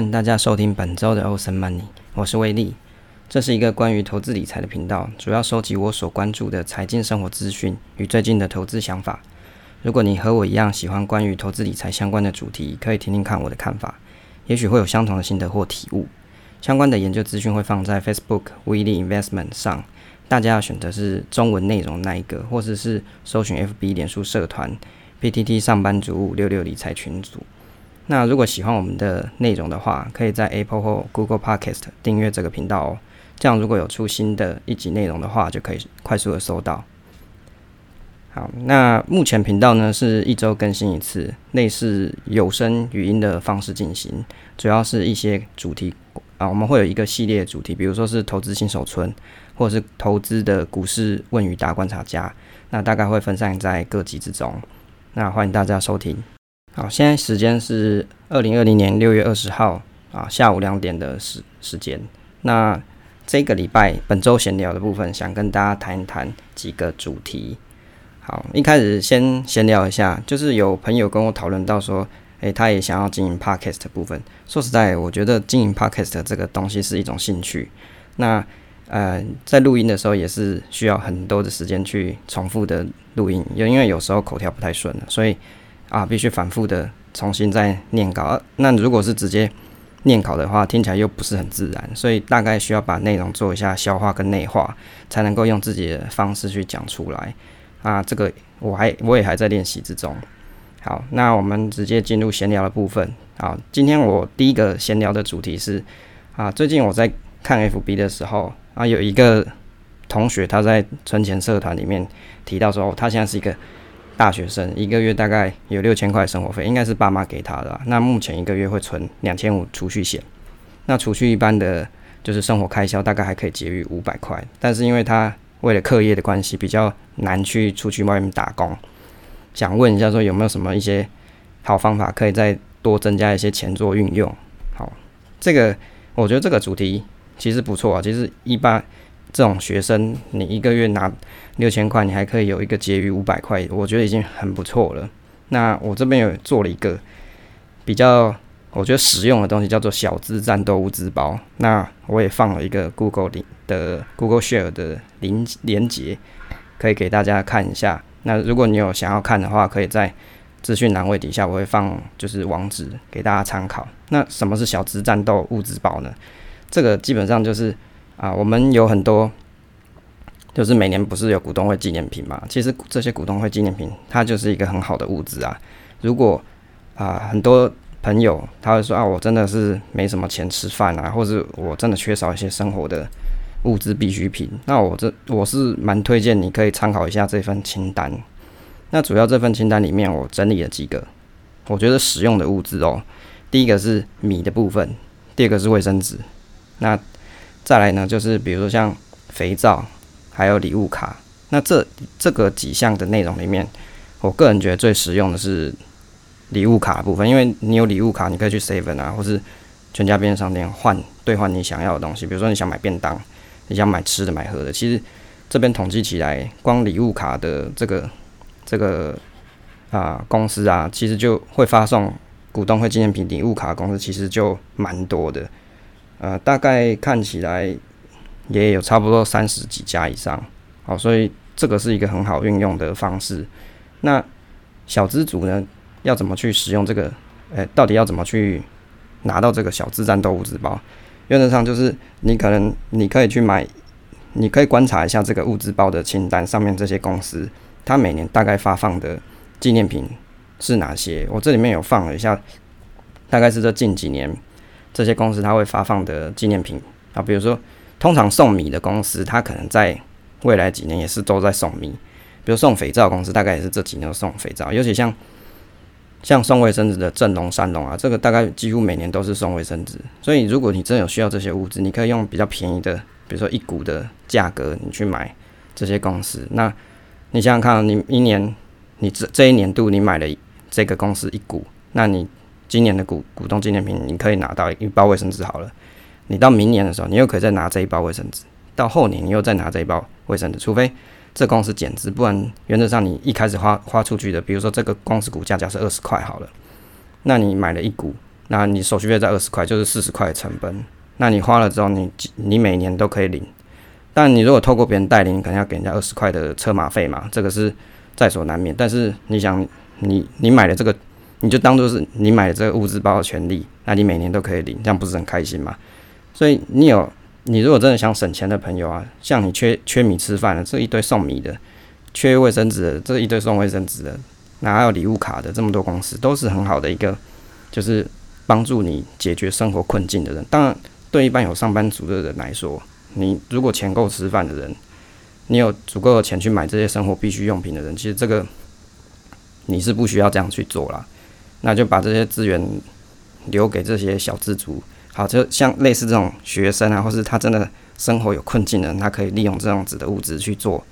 欢迎大家收听本周的欧森 Money，我是威利。这是一个关于投资理财的频道，主要收集我所关注的财经生活资讯与最近的投资想法。如果你和我一样喜欢关于投资理财相关的主题，可以听听看我的看法，也许会有相同的心得或体悟。相关的研究资讯会放在 Facebook Willy Investment 上，大家要选择是中文内容那一个，或者是搜寻 FB 脸书社团 PTT 上班族五六六理财群组。那如果喜欢我们的内容的话，可以在 Apple 或 Google Podcast 订阅这个频道哦。这样如果有出新的一集内容的话，就可以快速的收到。好，那目前频道呢是一周更新一次，类似有声语音的方式进行，主要是一些主题啊，我们会有一个系列主题，比如说是投资新手村，或者是投资的股市问与答观察家，那大概会分散在各集之中。那欢迎大家收听。好，现在时间是二零二零年六月二十号啊下午两点的时时间。那这个礼拜本周闲聊的部分，想跟大家谈一谈几个主题。好，一开始先闲聊一下，就是有朋友跟我讨论到说，诶，他也想要经营 podcast 部分。说实在，我觉得经营 podcast 这个东西是一种兴趣。那呃，在录音的时候也是需要很多的时间去重复的录音，因因为有时候口条不太顺了，所以啊，必须反复的重新再念稿。那如果是直接念稿的话，听起来又不是很自然，所以大概需要把内容做一下消化跟内化，才能够用自己的方式去讲出来。啊，这个我还我也还在练习之中。好，那我们直接进入闲聊的部分。好，今天我第一个闲聊的主题是啊，最近我在看 FB 的时候啊，有一个同学他在存钱社团里面提到说，他现在是一个大学生，一个月大概有六千块生活费，应该是爸妈给他的。那目前一个月会存两千五储蓄险，那除去一般的就是生活开销，大概还可以节余五百块。但是因为他为了课业的关系，比较难去出去外面打工。想问一下，说有没有什么一些好方法，可以再多增加一些钱做运用？好，这个我觉得这个主题其实不错啊。其实一般这种学生，你一个月拿六千块，你还可以有一个结余五百块，我觉得已经很不错了。那我这边有做了一个比较。我觉得实用的东西叫做小资战斗物资包。那我也放了一个 Google 的 Google Share 的连连接，可以给大家看一下。那如果你有想要看的话，可以在资讯栏位底下我会放就是网址给大家参考。那什么是小资战斗物资包呢？这个基本上就是啊，我们有很多就是每年不是有股东会纪念品嘛？其实这些股东会纪念品它就是一个很好的物资啊。如果啊很多朋友他会说啊，我真的是没什么钱吃饭啊，或者我真的缺少一些生活的物资必需品。那我这我是蛮推荐你可以参考一下这份清单。那主要这份清单里面，我整理了几个我觉得实用的物资哦。第一个是米的部分，第二个是卫生纸。那再来呢，就是比如说像肥皂，还有礼物卡。那这这个几项的内容里面，我个人觉得最实用的是。礼物卡部分，因为你有礼物卡，你可以去 seven 啊，或是全家便利商店换兑换你想要的东西。比如说你想买便当，你想买吃的、买喝的，其实这边统计起来，光礼物卡的这个这个啊公司啊，其实就会发送股东会纪念品礼物卡公司，其实就蛮多的。呃，大概看起来也有差不多三十几家以上。好，所以这个是一个很好运用的方式。那小资族呢？要怎么去使用这个？诶，到底要怎么去拿到这个小资战斗物资包？原则上就是你可能你可以去买，你可以观察一下这个物资包的清单上面这些公司，它每年大概发放的纪念品是哪些？我这里面有放了一下，大概是这近几年这些公司它会发放的纪念品啊，比如说通常送米的公司，它可能在未来几年也是都在送米，比如送肥皂公司，大概也是这几年都送肥皂，尤其像。像送卫生纸的正龙、三龙啊，这个大概几乎每年都是送卫生纸。所以，如果你真的有需要这些物资，你可以用比较便宜的，比如说一股的价格，你去买这些公司。那你想想看，你一年你这这一年度你买了这个公司一股，那你今年的股股东纪念品，你可以拿到一包卫生纸好了。你到明年的时候，你又可以再拿这一包卫生纸；到后年，你又再拿这一包卫生纸，除非。这公司减资，不然原则上你一开始花花出去的，比如说这个公司股价假设二十块好了，那你买了一股，那你手续费在二十块，就是四十块的成本。那你花了之后，你你每年都可以领。但你如果透过别人代理，你可能要给人家二十块的车马费嘛，这个是在所难免。但是你想，你你买了这个，你就当做是你买了这个物资包的权利，那你每年都可以领，这样不是很开心吗？所以你有，你如果真的想省钱的朋友啊，像你缺缺米吃饭的，这一堆送米的；缺卫生纸的，这一堆送卫生纸的；哪还有礼物卡的，这么多公司都是很好的一个，就是帮助你解决生活困境的人。当然，对一般有上班族的人来说。你如果钱够吃饭的人，你有足够的钱去买这些生活必需用品的人，其实这个你是不需要这样去做啦。那就把这些资源留给这些小资族。好，就像类似这种学生啊，或是他真的生活有困境的人，他可以利用这样子的物质去做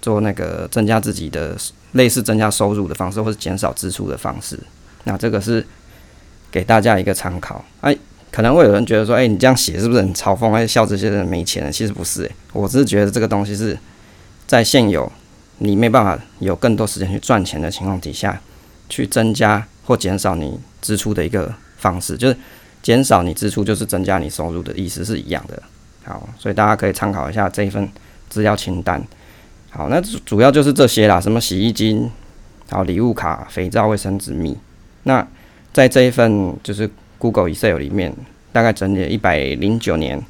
做那个增加自己的类似增加收入的方式，或是减少支出的方式。那这个是给大家一个参考。哎。可能会有人觉得说，哎，你这样写是不是很嘲讽？哎笑这些人没钱？其实不是，诶，我只是觉得这个东西是在现有你没办法有更多时间去赚钱的情况底下，去增加或减少你支出的一个方式，就是减少你支出就是增加你收入的意思是一样的。好，所以大家可以参考一下这一份资料清单。好，那主要就是这些啦，什么洗衣精、好礼物卡、肥皂、卫生纸、米。那在这一份就是。Google Excel 里面大概整理了一百零九年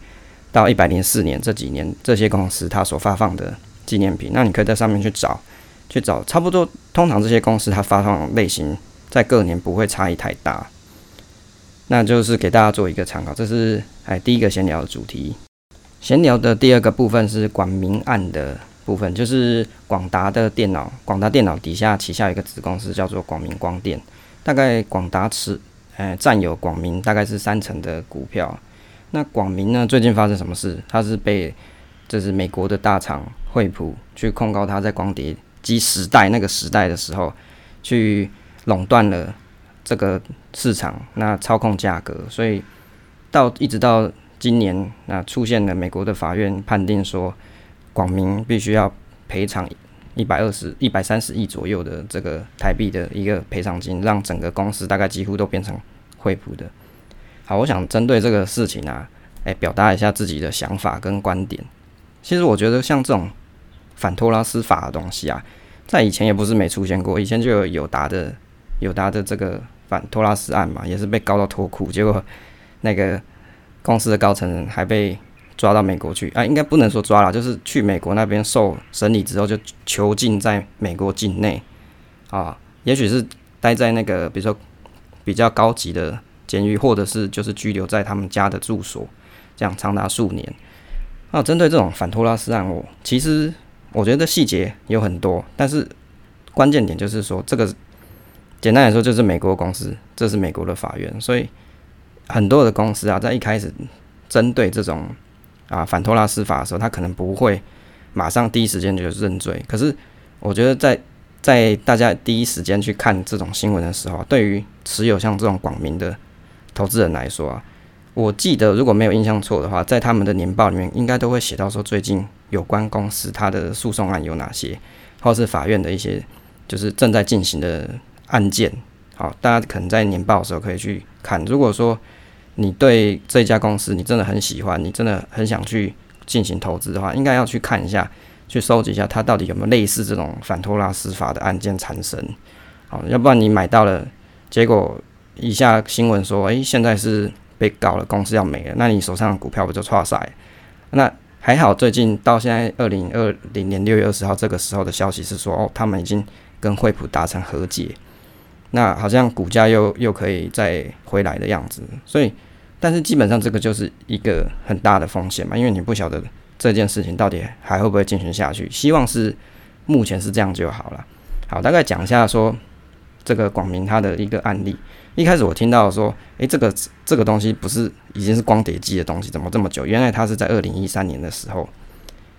到一百零四年这几年这些公司它所发放的纪念品，那你可以在上面去找，去找差不多。通常这些公司它发放类型在各年不会差异太大，那就是给大家做一个参考。这是哎第一个闲聊的主题。闲聊的第二个部分是广明案的部分，就是广达的电脑，广达电脑底下旗下有一个子公司叫做广明光电，大概广达持。呃，占有广明大概是三成的股票。那广明呢，最近发生什么事？它是被这是美国的大厂惠普去控告它在光碟机时代那个时代的时候，去垄断了这个市场，那操控价格，所以到一直到今年，那出现了美国的法院判定说，广明必须要赔偿。一百二十一百三十亿左右的这个台币的一个赔偿金，让整个公司大概几乎都变成惠普的。好，我想针对这个事情啊，诶，表达一下自己的想法跟观点。其实我觉得像这种反托拉斯法的东西啊，在以前也不是没出现过，以前就有友达的友达的这个反托拉斯案嘛，也是被告到脱裤，结果那个公司的高层人还被。抓到美国去啊，应该不能说抓了，就是去美国那边受审理之后就囚禁在美国境内啊，也许是待在那个比如说比较高级的监狱，或者是就是拘留在他们家的住所，这样长达数年。那针对这种反托拉斯案，我其实我觉得细节有很多，但是关键点就是说，这个简单来说就是美国公司，这是美国的法院，所以很多的公司啊，在一开始针对这种。啊，反托拉斯法的时候，他可能不会马上第一时间就认罪。可是，我觉得在在大家第一时间去看这种新闻的时候，对于持有像这种广明的投资人来说啊，我记得如果没有印象错的话，在他们的年报里面应该都会写到说，最近有关公司它的诉讼案有哪些，或是法院的一些就是正在进行的案件。好，大家可能在年报的时候可以去看。如果说你对这家公司你真的很喜欢，你真的很想去进行投资的话，应该要去看一下，去收集一下它到底有没有类似这种反托拉斯法的案件产生。好，要不然你买到了，结果以下新闻说，诶，现在是被告了，公司要没了，那你手上的股票不就错晒？那还好，最近到现在二零二零年六月二十号这个时候的消息是说，哦，他们已经跟惠普达成和解，那好像股价又又可以再回来的样子，所以。但是基本上这个就是一个很大的风险嘛，因为你不晓得这件事情到底还会不会进行下去。希望是目前是这样就好了。好，大概讲一下说这个广明它的一个案例。一开始我听到说，诶，这个这个东西不是已经是光碟机的东西，怎么这么久？原来它是在二零一三年的时候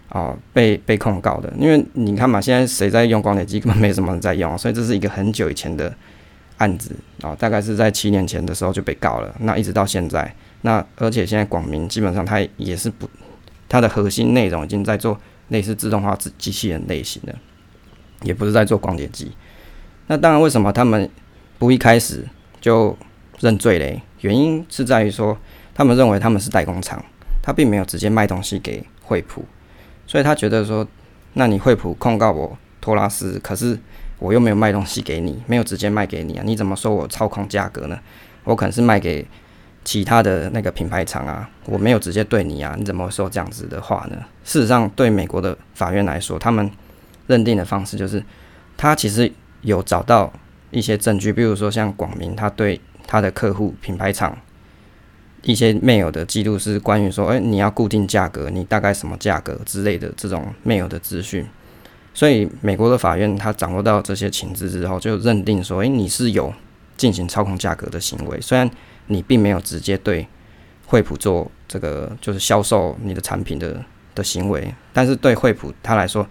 啊被被控告的。因为你看嘛，现在谁在用光碟机，根本没什么人在用，所以这是一个很久以前的。案子啊，大概是在七年前的时候就被告了，那一直到现在，那而且现在广明基本上它也是不，它的核心内容已经在做类似自动化机机器人类型的，也不是在做光碟机。那当然，为什么他们不一开始就认罪嘞？原因是在于说，他们认为他们是代工厂，他并没有直接卖东西给惠普，所以他觉得说，那你惠普控告我托拉斯，可是我又没有卖东西给你，没有直接卖给你啊，你怎么说我操控价格呢？我可能是卖给其他的那个品牌厂啊，我没有直接对你啊，你怎么说这样子的话呢？事实上，对美国的法院来说，他们认定的方式就是，他其实有找到一些证据，比如说像广明，他对他的客户品牌厂一些 mail 的记录是关于说，哎，你要固定价格，你大概什么价格之类的这种 mail 的资讯。所以美国的法院他掌握到这些情资之后，就认定说，哎，你是有进行操控价格的行为，虽然。你并没有直接对惠普做这个就是销售你的产品的的行为，但是对惠普他来说，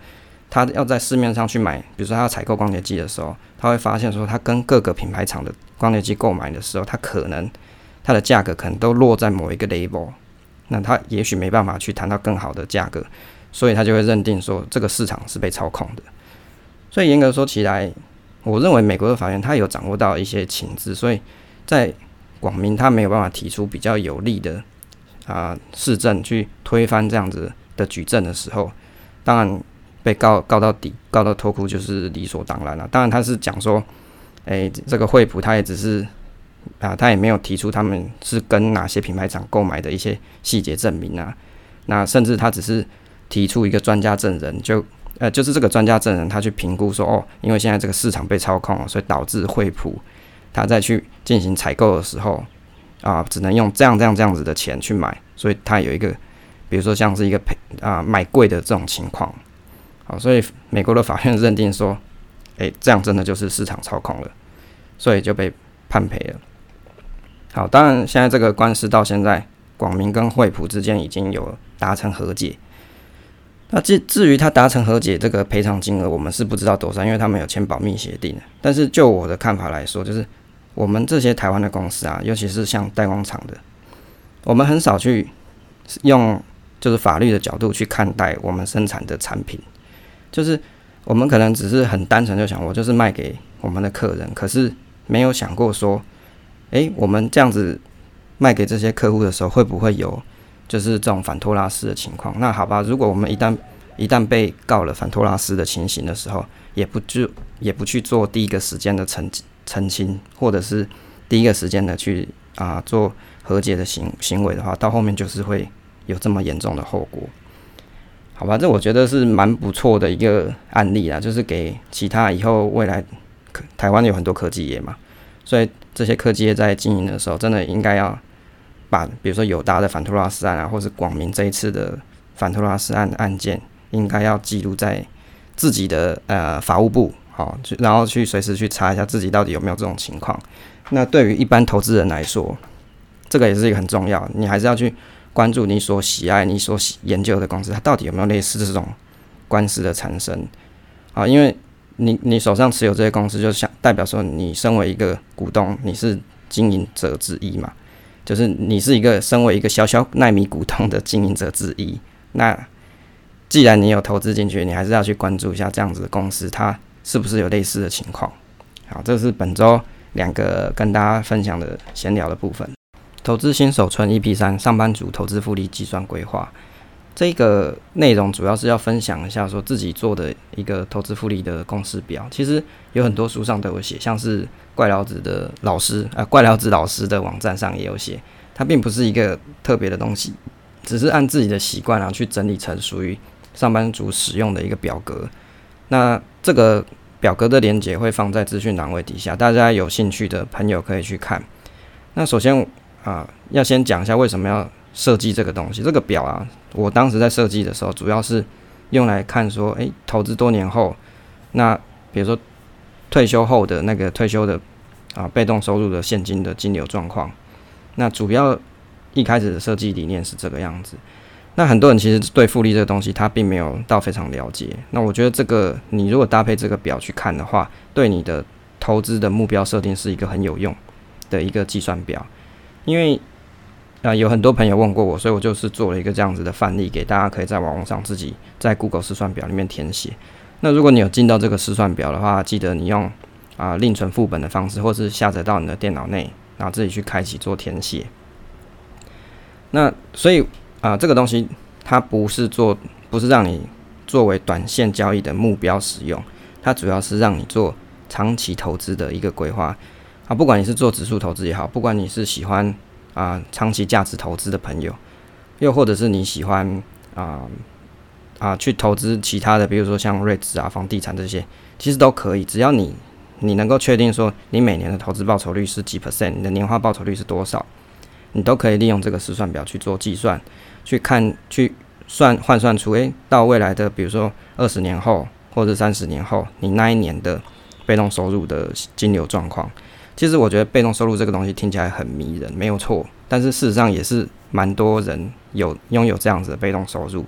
他要在市面上去买，比如说他要采购光碟机的时候，他会发现说，他跟各个品牌厂的光碟机购买的时候，他可能它的价格可能都落在某一个 label，那他也许没办法去谈到更好的价格，所以他就会认定说这个市场是被操控的。所以严格说起来，我认为美国的法院他有掌握到一些情资，所以在广明他没有办法提出比较有利的啊市政去推翻这样子的举证的时候，当然被告告到底，告到脱裤就是理所当然了。当然他是讲说，诶，这个惠普他也只是啊，他也没有提出他们是跟哪些品牌厂购买的一些细节证明啊。那甚至他只是提出一个专家证人，就呃就是这个专家证人他去评估说，哦，因为现在这个市场被操控，所以导致惠普。他再去进行采购的时候，啊，只能用这样这样这样子的钱去买，所以他有一个，比如说像是一个赔啊买贵的这种情况，好，所以美国的法院认定说，诶，这样真的就是市场操控了，所以就被判赔了。好，当然现在这个官司到现在，广明跟惠普之间已经有达成和解。那至至于他达成和解这个赔偿金额，我们是不知道多少，因为他们有签保密协定。但是就我的看法来说，就是我们这些台湾的公司啊，尤其是像代工厂的，我们很少去用就是法律的角度去看待我们生产的产品，就是我们可能只是很单纯就想，我就是卖给我们的客人，可是没有想过说，诶，我们这样子卖给这些客户的时候，会不会有？就是这种反托拉斯的情况，那好吧，如果我们一旦一旦被告了反托拉斯的情形的时候，也不就也不去做第一个时间的澄澄清，或者是第一个时间的去啊做和解的行行为的话，到后面就是会有这么严重的后果，好吧，这我觉得是蛮不错的一个案例啦，就是给其他以后未来台湾有很多科技业嘛，所以这些科技业在经营的时候，真的应该要。把比如说友达的反托拉斯案啊，或是广明这一次的反托拉斯案案件，应该要记录在自己的呃法务部，好，然后去随时去查一下自己到底有没有这种情况。那对于一般投资人来说，这个也是一个很重要，你还是要去关注你所喜爱、你所研究的公司，它到底有没有类似这种官司的产生啊？因为你你手上持有这些公司，就想代表说你身为一个股东，你是经营者之一嘛。就是你是一个身为一个小小奈米股东的经营者之一，那既然你有投资进去，你还是要去关注一下这样子的公司，它是不是有类似的情况。好，这是本周两个跟大家分享的闲聊的部分。投资新手村 EP 三上班族投资复利计算规划，这个内容主要是要分享一下说自己做的一个投资复利的公式表。其实有很多书上都有写，像是。怪聊子的老师啊，怪聊子老师的网站上也有写，它并不是一个特别的东西，只是按自己的习惯啊去整理成属于上班族使用的一个表格。那这个表格的连接会放在资讯栏位底下，大家有兴趣的朋友可以去看。那首先啊，要先讲一下为什么要设计这个东西。这个表啊，我当时在设计的时候，主要是用来看说，诶，投资多年后，那比如说。退休后的那个退休的啊被动收入的现金的金流状况，那主要一开始的设计理念是这个样子。那很多人其实对复利这个东西他并没有到非常了解。那我觉得这个你如果搭配这个表去看的话，对你的投资的目标设定是一个很有用的一个计算表。因为啊有很多朋友问过我，所以我就是做了一个这样子的范例，给大家可以在网络上自己在 Google 试算表里面填写。那如果你有进到这个试算表的话，记得你用啊另存副本的方式，或是下载到你的电脑内然后自己去开启做填写。那所以啊，这个东西它不是做，不是让你作为短线交易的目标使用，它主要是让你做长期投资的一个规划啊。不管你是做指数投资也好，不管你是喜欢啊长期价值投资的朋友，又或者是你喜欢啊啊去投资其他的，比如说像瑞兹啊、房地产这些，其实都可以，只要你你能够确定说你每年的投资报酬率是几 percent，你的年化报酬率是多少。你都可以利用这个试算表去做计算，去看去算换算出，诶，到未来的比如说二十年后或者三十年后，你那一年的被动收入的金流状况。其实我觉得被动收入这个东西听起来很迷人，没有错，但是事实上也是蛮多人有拥有这样子的被动收入。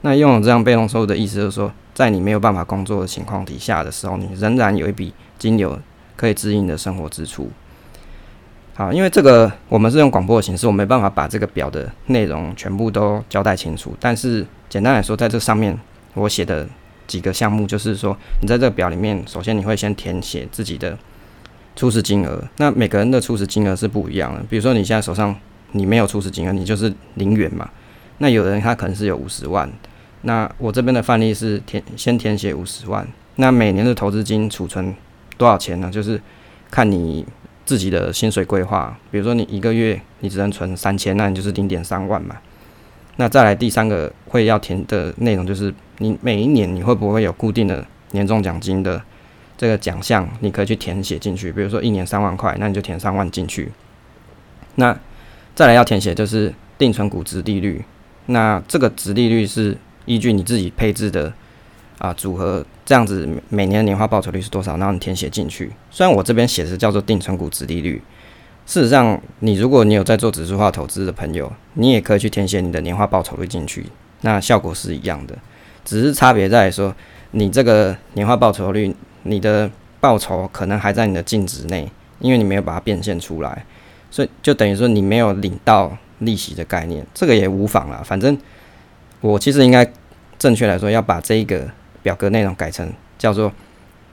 那拥有这样被动收入的意思就是说，在你没有办法工作的情况底下的时候，你仍然有一笔金流可以支应的生活支出。好，因为这个我们是用广播的形式，我没办法把这个表的内容全部都交代清楚。但是简单来说，在这上面我写的几个项目，就是说你在这个表里面，首先你会先填写自己的初始金额。那每个人的初始金额是不一样的。比如说你现在手上你没有初始金额，你就是零元嘛。那有人他可能是有五十万。那我这边的范例是填先填写五十万。那每年的投资金储存多少钱呢？就是看你。自己的薪水规划，比如说你一个月你只能存三千，那你就是零点三万嘛。那再来第三个会要填的内容就是你每一年你会不会有固定的年终奖金的这个奖项，你可以去填写进去。比如说一年三万块，那你就填三万进去。那再来要填写就是定存股值利率，那这个值利率是依据你自己配置的。啊，组合这样子每年的年化报酬率是多少？然后你填写进去。虽然我这边写的叫做定存股值利率，事实上，你如果你有在做指数化投资的朋友，你也可以去填写你的年化报酬率进去，那效果是一样的，只是差别在说，你这个年化报酬率，你的报酬可能还在你的净值内，因为你没有把它变现出来，所以就等于说你没有领到利息的概念，这个也无妨啦。反正我其实应该正确来说要把这一个。表格内容改成叫做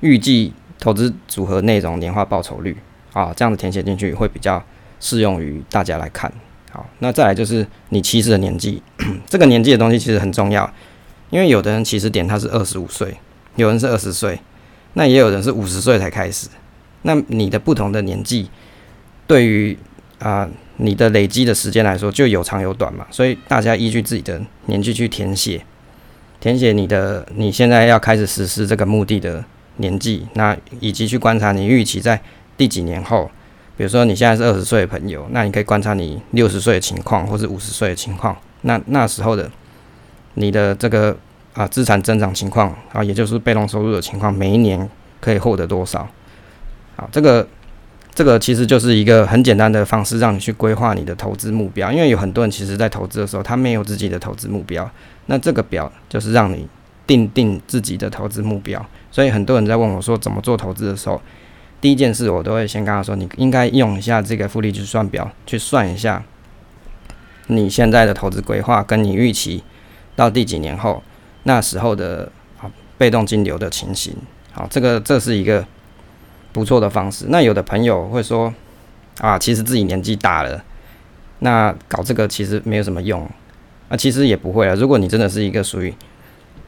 预计投资组合内容年化报酬率啊，这样子填写进去会比较适用于大家来看。好，那再来就是你妻子的年纪，这个年纪的东西其实很重要，因为有的人起始点他是二十五岁，有人是二十岁，那也有人是五十岁才开始。那你的不同的年纪，对于啊你的累积的时间来说，就有长有短嘛，所以大家依据自己的年纪去填写。填写你的你现在要开始实施这个目的的年纪，那以及去观察你预期在第几年后，比如说你现在是二十岁的朋友，那你可以观察你六十岁的情况，或是五十岁的情况，那那时候的你的这个啊资产增长情况啊，也就是被动收入的情况，每一年可以获得多少？好，这个这个其实就是一个很简单的方式，让你去规划你的投资目标，因为有很多人其实在投资的时候，他没有自己的投资目标。那这个表就是让你定定自己的投资目标，所以很多人在问我说怎么做投资的时候，第一件事我都会先跟他说，你应该用一下这个复利计算表去算一下你现在的投资规划跟你预期到第几年后那时候的啊被动金流的情形。好，这个这是一个不错的方式。那有的朋友会说啊，其实自己年纪大了，那搞这个其实没有什么用。啊，其实也不会啊。如果你真的是一个属于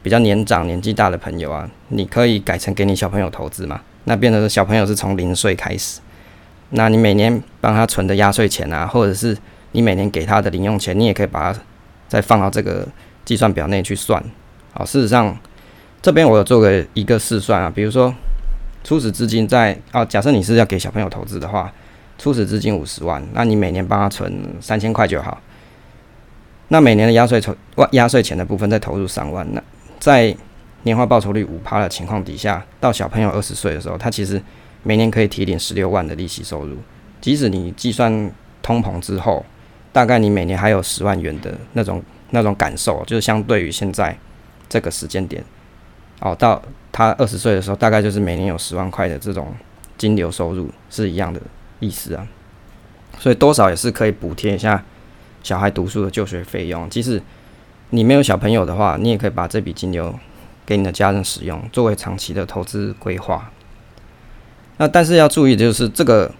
比较年长、年纪大的朋友啊，你可以改成给你小朋友投资嘛。那变成小朋友是从零岁开始，那你每年帮他存的压岁钱啊，或者是你每年给他的零用钱，你也可以把它再放到这个计算表内去算。好，事实上这边我有做个一个试算啊，比如说初始资金在啊，假设你是要给小朋友投资的话，初始资金五十万，那你每年帮他存三千块就好。那每年的压岁筹压岁钱的部分再投入三万，那在年化报酬率五趴的情况底下，到小朋友二十岁的时候，他其实每年可以提领十六万的利息收入。即使你计算通膨之后，大概你每年还有十万元的那种那种感受，就是相对于现在这个时间点，哦，到他二十岁的时候，大概就是每年有十万块的这种金流收入是一样的意思啊。所以多少也是可以补贴一下。小孩读书的就学费用，即使你没有小朋友的话，你也可以把这笔金流给你的家人使用，作为长期的投资规划。那但是要注意的就是，这个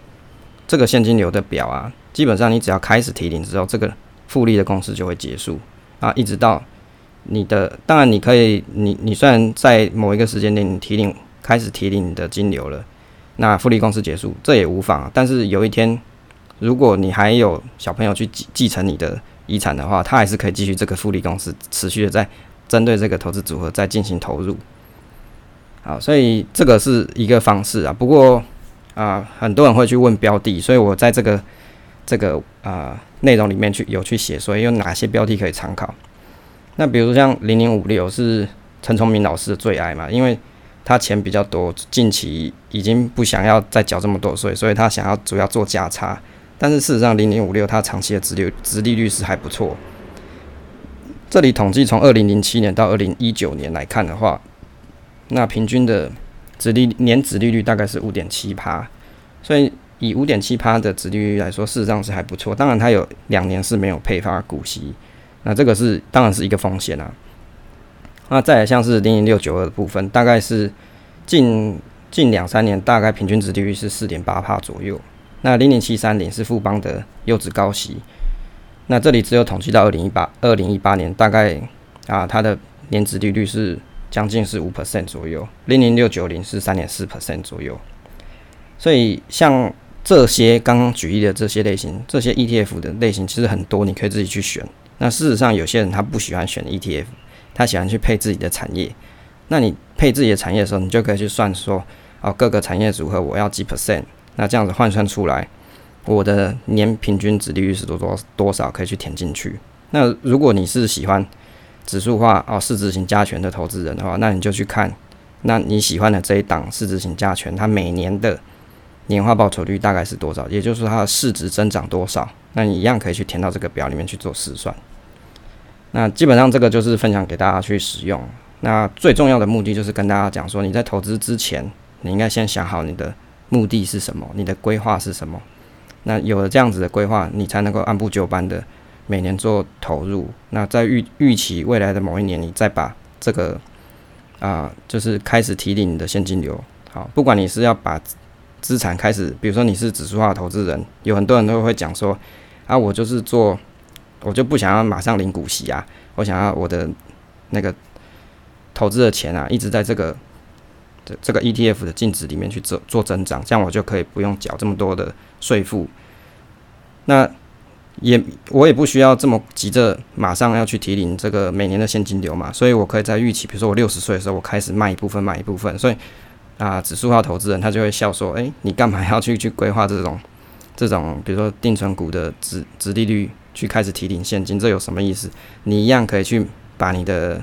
这个现金流的表啊，基本上你只要开始提领之后，这个复利的公式就会结束啊，一直到你的，当然你可以，你你虽然在某一个时间点你提领开始提领你的金流了，那复利公司结束这也无妨，但是有一天如果你还有小朋友去继继承你的遗产的话，他还是可以继续这个复利公司持续的在针对这个投资组合再进行投入。好，所以这个是一个方式啊。不过啊，很多人会去问标的，所以我在这个这个啊内容里面去有去写，所以有哪些标的可以参考。那比如说像零零五六是陈崇明老师的最爱嘛，因为他钱比较多，近期已经不想要再缴这么多税，所以他想要主要做价差。但是事实上，零零五六它长期的殖率殖利率是还不错。这里统计从二零零七年到二零一九年来看的话。那平均的殖利年殖利率大概是五点七趴，所以以五点七趴的殖利率来说，事实上是还不错。当然，它有两年是没有配发股息，那这个是当然是一个风险啊。那再来像是零零六九二的部分，大概是近近两三年大概平均值利率是四点八帕左右。那零零七三零是富邦的优质高息，那这里只有统计到二零一八二零一八年，大概啊它的年值利率是。将近是五 percent 左右，零零六九零是三点四 percent 左右，所以像这些刚刚举例的这些类型，这些 ETF 的类型其实很多，你可以自己去选。那事实上，有些人他不喜欢选 ETF，他喜欢去配自己的产业。那你配自己的产业的时候，你就可以去算说，哦，各个产业组合我要几 percent，那这样子换算出来，我的年平均值利率是多多多少，可以去填进去。那如果你是喜欢，指数化哦，市值型加权的投资人的话，那你就去看，那你喜欢的这一档市值型加权，它每年的年化报酬率大概是多少？也就是说它的市值增长多少？那你一样可以去填到这个表里面去做试算。那基本上这个就是分享给大家去使用。那最重要的目的就是跟大家讲说，你在投资之前，你应该先想好你的目的是什么，你的规划是什么。那有了这样子的规划，你才能够按部就班的。每年做投入，那在预预期未来的某一年，你再把这个啊，就是开始提领你的现金流。好，不管你是要把资产开始，比如说你是指数化投资人，有很多人都会讲说啊，我就是做，我就不想要马上领股息啊，我想要我的那个投资的钱啊，一直在这个这这个 ETF 的净值里面去做做增长，这样我就可以不用缴这么多的税负。那也我也不需要这么急着马上要去提领这个每年的现金流嘛，所以我可以在预期，比如说我六十岁的时候，我开始卖一部分，卖一部分。所以啊，指数化投资人他就会笑说：“诶，你干嘛要去去规划这种这种，比如说定存股的值值利率去开始提领现金？这有什么意思？你一样可以去把你的，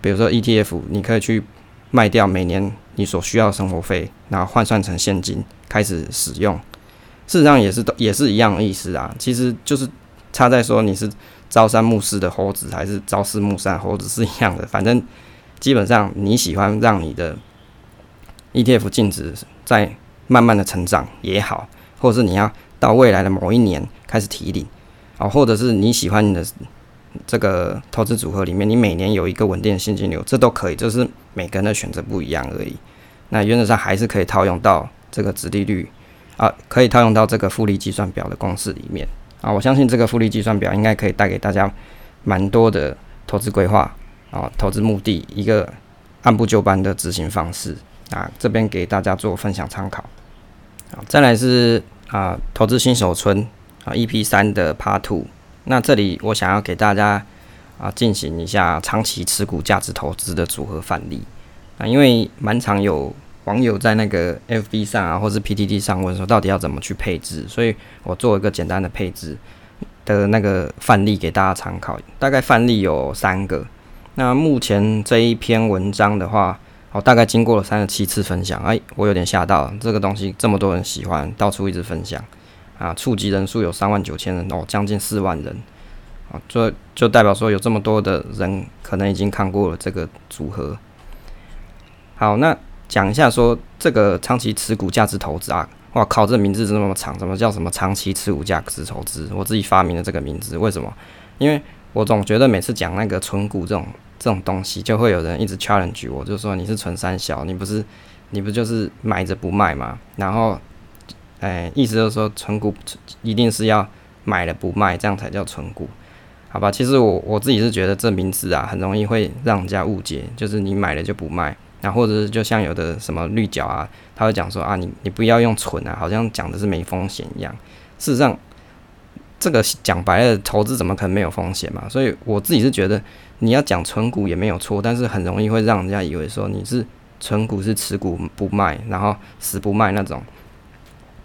比如说 ETF，你可以去卖掉每年你所需要的生活费，然后换算成现金开始使用。”事实上也是都也是一样的意思啊，其实就是差在说你是朝三暮四的猴子还是朝四暮三猴子是一样的，反正基本上你喜欢让你的 ETF 净值在慢慢的成长也好，或者是你要到未来的某一年开始提领啊，或者是你喜欢你的这个投资组合里面你每年有一个稳定的现金流，这都可以，就是每个人的选择不一样而已。那原则上还是可以套用到这个值利率。啊，可以套用到这个复利计算表的公式里面啊，我相信这个复利计算表应该可以带给大家蛮多的投资规划啊，投资目的一个按部就班的执行方式啊，这边给大家做分享参考。好，再来是啊，投资新手村啊，EP 三的 Part Two，那这里我想要给大家啊进行一下长期持股价值投资的组合范例啊，因为蛮常有。网友在那个 FB 上啊，或是 PTT 上问说，到底要怎么去配置？所以我做一个简单的配置的那个范例给大家参考。大概范例有三个。那目前这一篇文章的话，好大概经过了三十七次分享，哎，我有点吓到了，这个东西这么多人喜欢，到处一直分享啊，触及人数有三万九千人哦，将近四万人啊，就就代表说有这么多的人可能已经看过了这个组合。好，那。讲一下说这个长期持股价值投资啊，哇靠，这名字这么长，怎么叫什么长期持股价值投资？我自己发明的这个名字，为什么？因为我总觉得每次讲那个存股这种这种东西，就会有人一直 challenge 我，就说你是纯三小，你不是你不就是买着不卖嘛？然后哎，意思就是说存股一定是要买了不卖，这样才叫存股，好吧？其实我我自己是觉得这名字啊，很容易会让人家误解，就是你买了就不卖，那或者是就像有的什么绿角啊，他会讲说啊，你你不要用存啊，好像讲的是没风险一样。事实上，这个讲白了，投资怎么可能没有风险嘛？所以我自己是觉得，你要讲存股也没有错，但是很容易会让人家以为说你是存股是持股不卖，然后死不卖那种，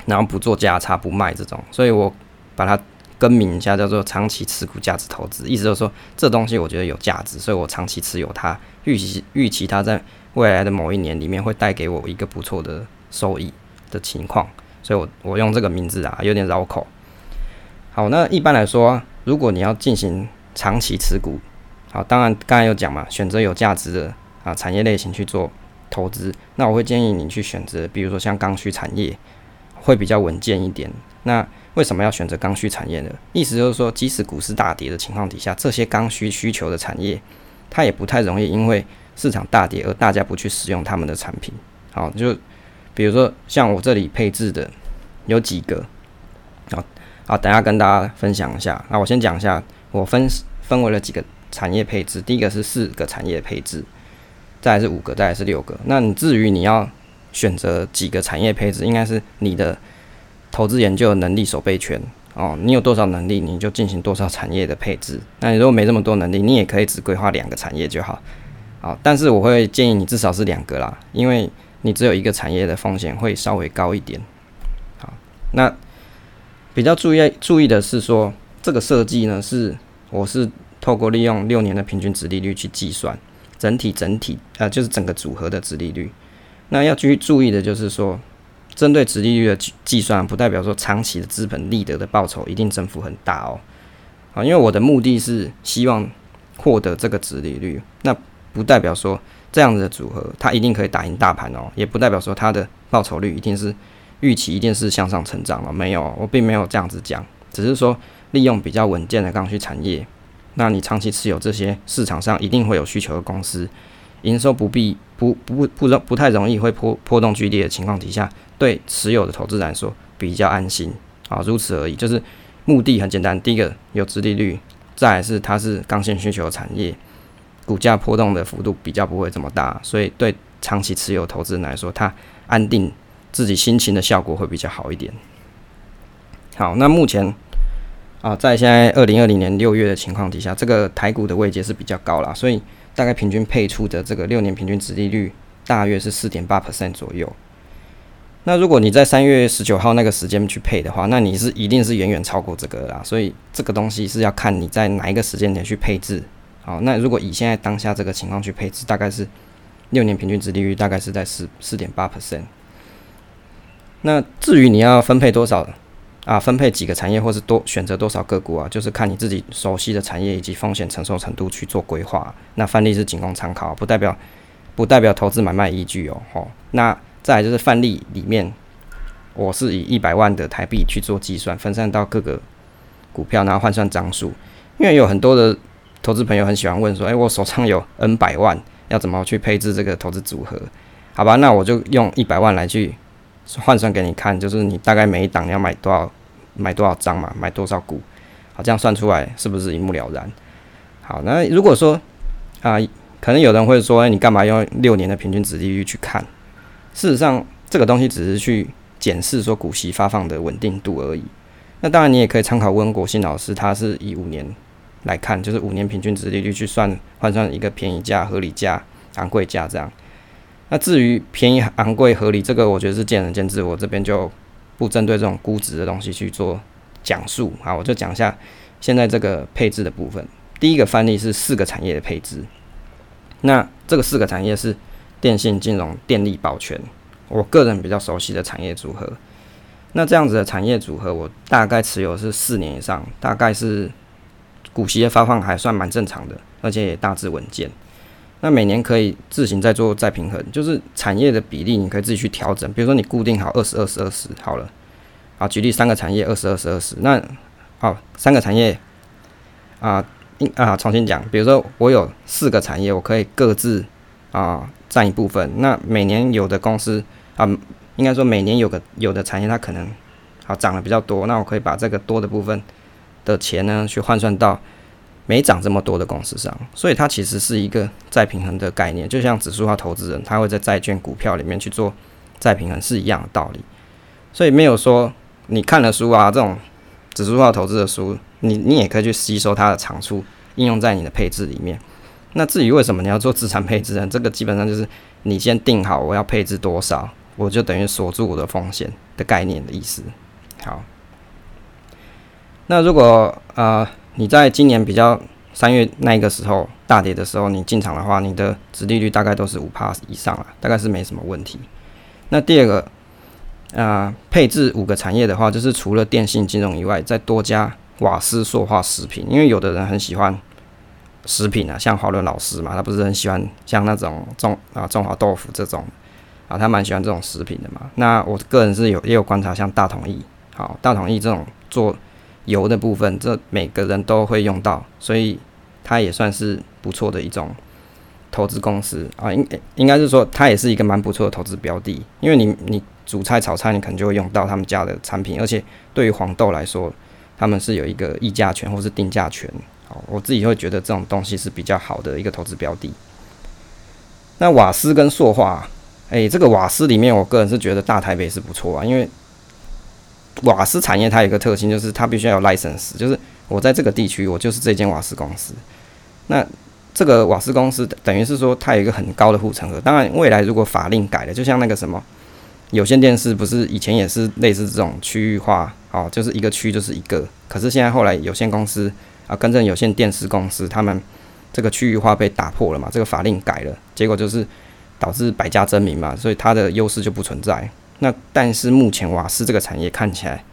然后不做价差不卖这种。所以我把它更名一下，叫做长期持股价值投资，意思就是说这东西我觉得有价值，所以我长期持有它，预期预期它在未来的某一年里面会带给我一个不错的收益的情况，所以我我用这个名字啊，有点绕口。好，那一般来说，如果你要进行长期持股，好，当然刚才有讲嘛，选择有价值的啊产业类型去做投资，那我会建议你去选择，比如说像刚需产业，会比较稳健一点。那为什么要选择刚需产业呢？意思就是说，即使股市大跌的情况底下，这些刚需需求的产业，它也不太容易因为市场大跌而大家不去使用他们的产品。好，就比如说像我这里配置的有几个，好。好，等下跟大家分享一下。那我先讲一下，我分分为了几个产业配置。第一个是四个产业配置，再来是五个，再来是六个。那你至于你要选择几个产业配置，应该是你的投资研究能力守备权哦。你有多少能力，你就进行多少产业的配置。那你如果没这么多能力，你也可以只规划两个产业就好。好，但是我会建议你至少是两个啦，因为你只有一个产业的风险会稍微高一点。好，那。比较注意注意的是说，这个设计呢是我是透过利用六年的平均值利率去计算整体整体呃就是整个组合的值利率。那要去注意的就是说，针对值利率的计算，不代表说长期的资本利得的报酬一定增幅很大哦。啊，因为我的目的是希望获得这个值利率，那不代表说这样子的组合它一定可以打赢大盘哦，也不代表说它的报酬率一定是。预期一定是向上成长了，没有，我并没有这样子讲，只是说利用比较稳健的刚需产业，那你长期持有这些市场上一定会有需求的公司，营收不必不不不容不太容易会波波动剧烈的情况底下，对持有的投资人来说比较安心啊，如此而已，就是目的很简单，第一个有殖利率，再是它是刚性需求产业，股价波动的幅度比较不会这么大，所以对长期持有投资人来说，它安定。自己心情的效果会比较好一点。好，那目前啊，在现在二零二零年六月的情况底下，这个台股的位阶是比较高啦，所以大概平均配出的这个六年平均值利率大约是四点八 percent 左右。那如果你在三月十九号那个时间去配的话，那你是一定是远远超过这个啦。所以这个东西是要看你在哪一个时间点去配置。好，那如果以现在当下这个情况去配置，大概是六年平均值利率大概是在四四点八 percent。那至于你要分配多少啊？分配几个产业，或是多选择多少个股啊？就是看你自己熟悉的产业以及风险承受程度去做规划。那范例是仅供参考，不代表不代表投资买卖依据哦。吼，那再就是范例里面，我是以一百万的台币去做计算，分散到各个股票，然后换算张数。因为有很多的投资朋友很喜欢问说：“诶，我手上有 N 百万，要怎么去配置这个投资组合？”好吧，那我就用一百万来去。换算给你看，就是你大概每一档你要买多少，买多少张嘛，买多少股，好，这样算出来是不是一目了然？好，那如果说啊，可能有人会说，哎，你干嘛用六年的平均值利率去看？事实上，这个东西只是去检视说股息发放的稳定度而已。那当然，你也可以参考温国信老师，他是以五年来看，就是五年平均值利率去算换算一个便宜价、合理价、昂贵价这样。那至于便宜、昂贵、合理，这个我觉得是见仁见智，我这边就不针对这种估值的东西去做讲述啊，我就讲一下现在这个配置的部分。第一个范例是四个产业的配置，那这个四个产业是电信、金融、电力、保全，我个人比较熟悉的产业组合。那这样子的产业组合，我大概持有是四年以上，大概是股息的发放还算蛮正常的，而且也大致稳健。那每年可以自行再做再平衡，就是产业的比例你可以自己去调整。比如说你固定好二十二十二十好了，啊，举例三个产业二十二十二十，那好三个产业啊，啊重新讲，比如说我有四个产业，我可以各自啊占一部分。那每年有的公司啊，应该说每年有个有的产业它可能好涨得比较多，那我可以把这个多的部分的钱呢，去换算到没涨这么多的公司上，所以它其实是一个再平衡的概念，就像指数化投资人，他会在债券、股票里面去做再平衡是一样的道理。所以没有说你看了书啊，这种指数化投资的书，你你也可以去吸收它的长处，应用在你的配置里面。那至于为什么你要做资产配置呢？这个基本上就是你先定好我要配置多少，我就等于锁住我的风险的概念的意思。好，那如果呃你在今年比较三月那个时候大跌的时候你进场的话，你的值利率大概都是五帕以上了，大概是没什么问题。那第二个啊，配置五个产业的话，就是除了电信、金融以外，再多加瓦斯、塑化、食品，因为有的人很喜欢。食品啊，像华伦老师嘛，他不是很喜欢像那种中啊中华豆腐这种啊，他蛮喜欢这种食品的嘛。那我个人是有也有观察，像大统一，好大统一这种做油的部分，这每个人都会用到，所以它也算是不错的一种投资公司啊。应应该是说，它也是一个蛮不错的投资标的，因为你你煮菜炒菜，你可能就会用到他们家的产品，而且对于黄豆来说，他们是有一个议价权或是定价权。好，我自己会觉得这种东西是比较好的一个投资标的。那瓦斯跟塑化，诶，这个瓦斯里面，我个人是觉得大台北是不错啊，因为瓦斯产业它有一个特性，就是它必须要有 license，就是我在这个地区，我就是这间瓦斯公司。那这个瓦斯公司等于是说，它有一个很高的护城河。当然，未来如果法令改了，就像那个什么有线电视，不是以前也是类似这种区域化，哦，就是一个区就是一个。可是现在后来有线公司。啊，跟着有线电视公司，他们这个区域化被打破了嘛？这个法令改了，结果就是导致百家争鸣嘛，所以它的优势就不存在。那但是目前瓦斯这个产业看起来，